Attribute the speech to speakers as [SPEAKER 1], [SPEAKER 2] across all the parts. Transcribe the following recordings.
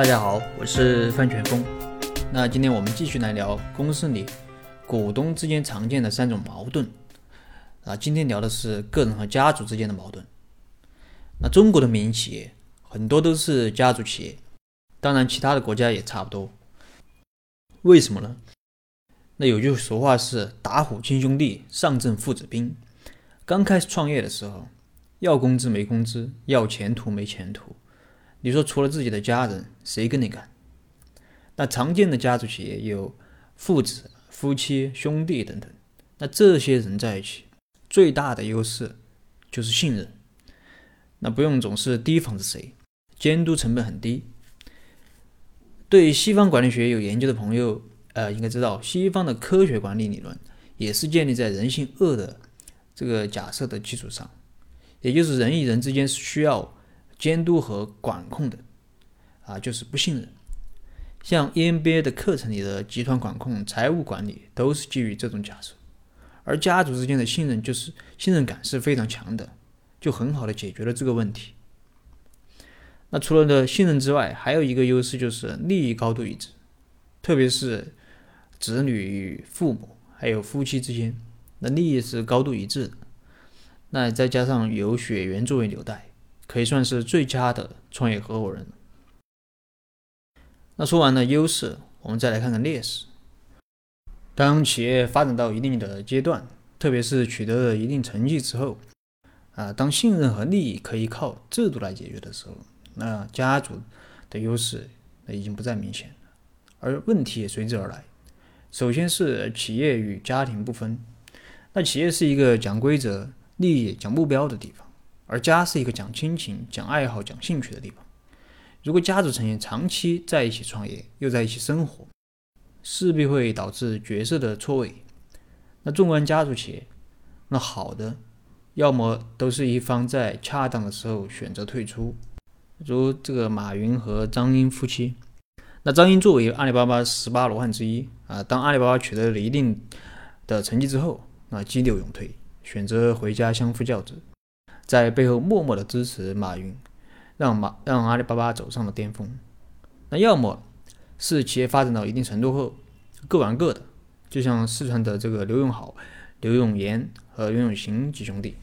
[SPEAKER 1] 大家好，我是范全峰。那今天我们继续来聊公司里股东之间常见的三种矛盾。啊，今天聊的是个人和家族之间的矛盾。那中国的民营企业很多都是家族企业，当然其他的国家也差不多。为什么呢？那有句俗话是“打虎亲兄弟，上阵父子兵”。刚开始创业的时候，要工资没工资，要前途没前途。你说除了自己的家人，谁跟你干？那常见的家族企业有父子、夫妻、兄弟等等。那这些人在一起，最大的优势就是信任。那不用总是提防着谁，监督成本很低。对西方管理学有研究的朋友，呃，应该知道西方的科学管理理论也是建立在人性恶的这个假设的基础上，也就是人与人之间需要。监督和管控的，啊，就是不信任。像 EMBA 的课程里的集团管控、财务管理，都是基于这种假设。而家族之间的信任，就是信任感是非常强的，就很好的解决了这个问题。那除了的信任之外，还有一个优势就是利益高度一致，特别是子女与父母还有夫妻之间，那利益是高度一致的。那再加上有血缘作为纽带。可以算是最佳的创业合伙人。那说完了优势，我们再来看看劣势。当企业发展到一定的阶段，特别是取得了一定成绩之后，啊，当信任和利益可以靠制度来解决的时候，那家族的优势那已经不再明显，而问题也随之而来。首先是企业与家庭不分，那企业是一个讲规则、利益、讲目标的地方。而家是一个讲亲情、讲爱好、讲兴趣的地方。如果家族成员长期在一起创业，又在一起生活，势必会导致角色的错位。那纵观家族企业，那好的，要么都是一方在恰当的时候选择退出，如这个马云和张英夫妻。那张英作为阿里巴巴十八罗汉之一啊，当阿里巴巴取得了一定的成绩之后，那激流勇退，选择回家相夫教子。在背后默默的支持马云，让马让阿里巴巴走上了巅峰。那要么是企业发展到一定程度后各玩各的，就像四川的这个刘永好、刘永岩和刘永行几兄弟。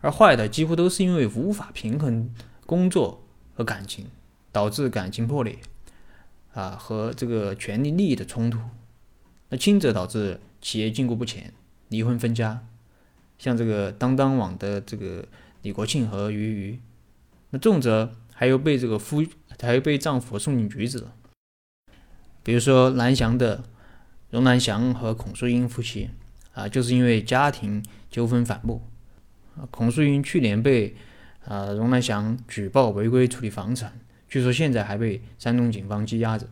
[SPEAKER 1] 而坏的几乎都是因为无法平衡工作和感情，导致感情破裂，啊和这个权利利益的冲突。那轻则导致企业禁锢不前，离婚分家。像这个当当网的这个李国庆和俞渝，那重则还有被这个夫，还有被丈夫送进局子。比如说蓝翔的荣南祥和孔淑英夫妻啊，就是因为家庭纠纷反目，孔淑英去年被啊荣南祥举报违规处理房产，据说现在还被山东警方羁押着。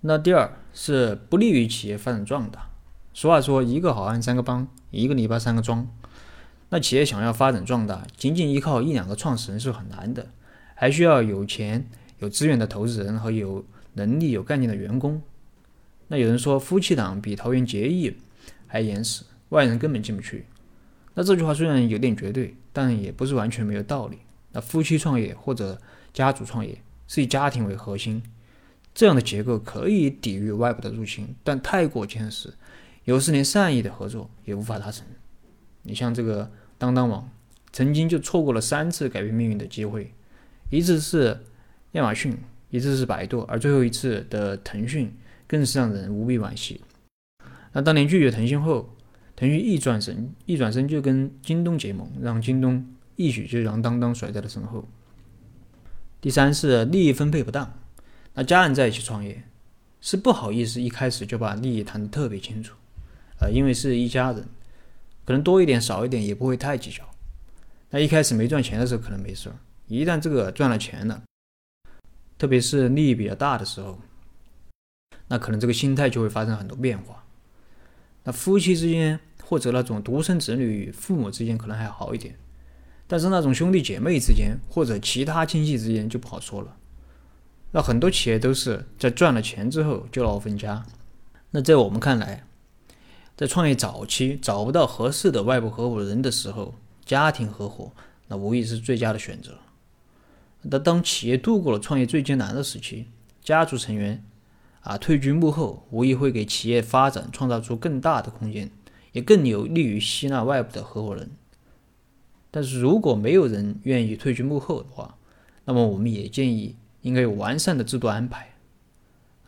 [SPEAKER 1] 那第二是不利于企业发展壮大。俗话说，一个好汉三个帮，一个篱笆三个桩。那企业想要发展壮大，仅仅依靠一两个创始人是很难的，还需要有钱、有资源的投资人和有能力、有干劲的员工。那有人说，夫妻档比桃园结义还严实，外人根本进不去。那这句话虽然有点绝对，但也不是完全没有道理。那夫妻创业或者家族创业是以家庭为核心，这样的结构可以抵御外部的入侵，但太过坚实。有时连善意的合作也无法达成。你像这个当当网，曾经就错过了三次改变命运的机会，一次是亚马逊，一次是百度，而最后一次的腾讯更是让人无比惋惜。那当年拒绝腾讯后，腾讯一转身，一转身就跟京东结盟，让京东一举就将当当甩在了身后。第三是利益分配不当，那家人在一起创业，是不好意思一开始就把利益谈得特别清楚。呃，因为是一家人，可能多一点少一点也不会太计较。那一开始没赚钱的时候可能没事儿，一旦这个赚了钱了，特别是利益比较大的时候，那可能这个心态就会发生很多变化。那夫妻之间或者那种独生子女与父母之间可能还好一点，但是那种兄弟姐妹之间或者其他亲戚之间就不好说了。那很多企业都是在赚了钱之后就闹分家。那在我们看来，在创业早期找不到合适的外部合伙人的时候，家庭合伙那无疑是最佳的选择。那当企业度过了创业最艰难的时期，家族成员啊退居幕后，无疑会给企业发展创造出更大的空间，也更有利于吸纳外部的合伙人。但是如果没有人愿意退居幕后的话，那么我们也建议应该有完善的制度安排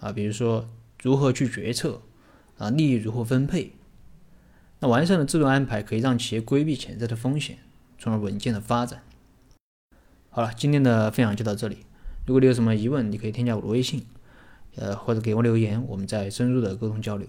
[SPEAKER 1] 啊，比如说如何去决策啊，利益如何分配。那完善的制度安排可以让企业规避潜在的风险，从而稳健的发展。好了，今天的分享就到这里。如果你有什么疑问，你可以添加我的微信，呃，或者给我留言，我们再深入的沟通交流。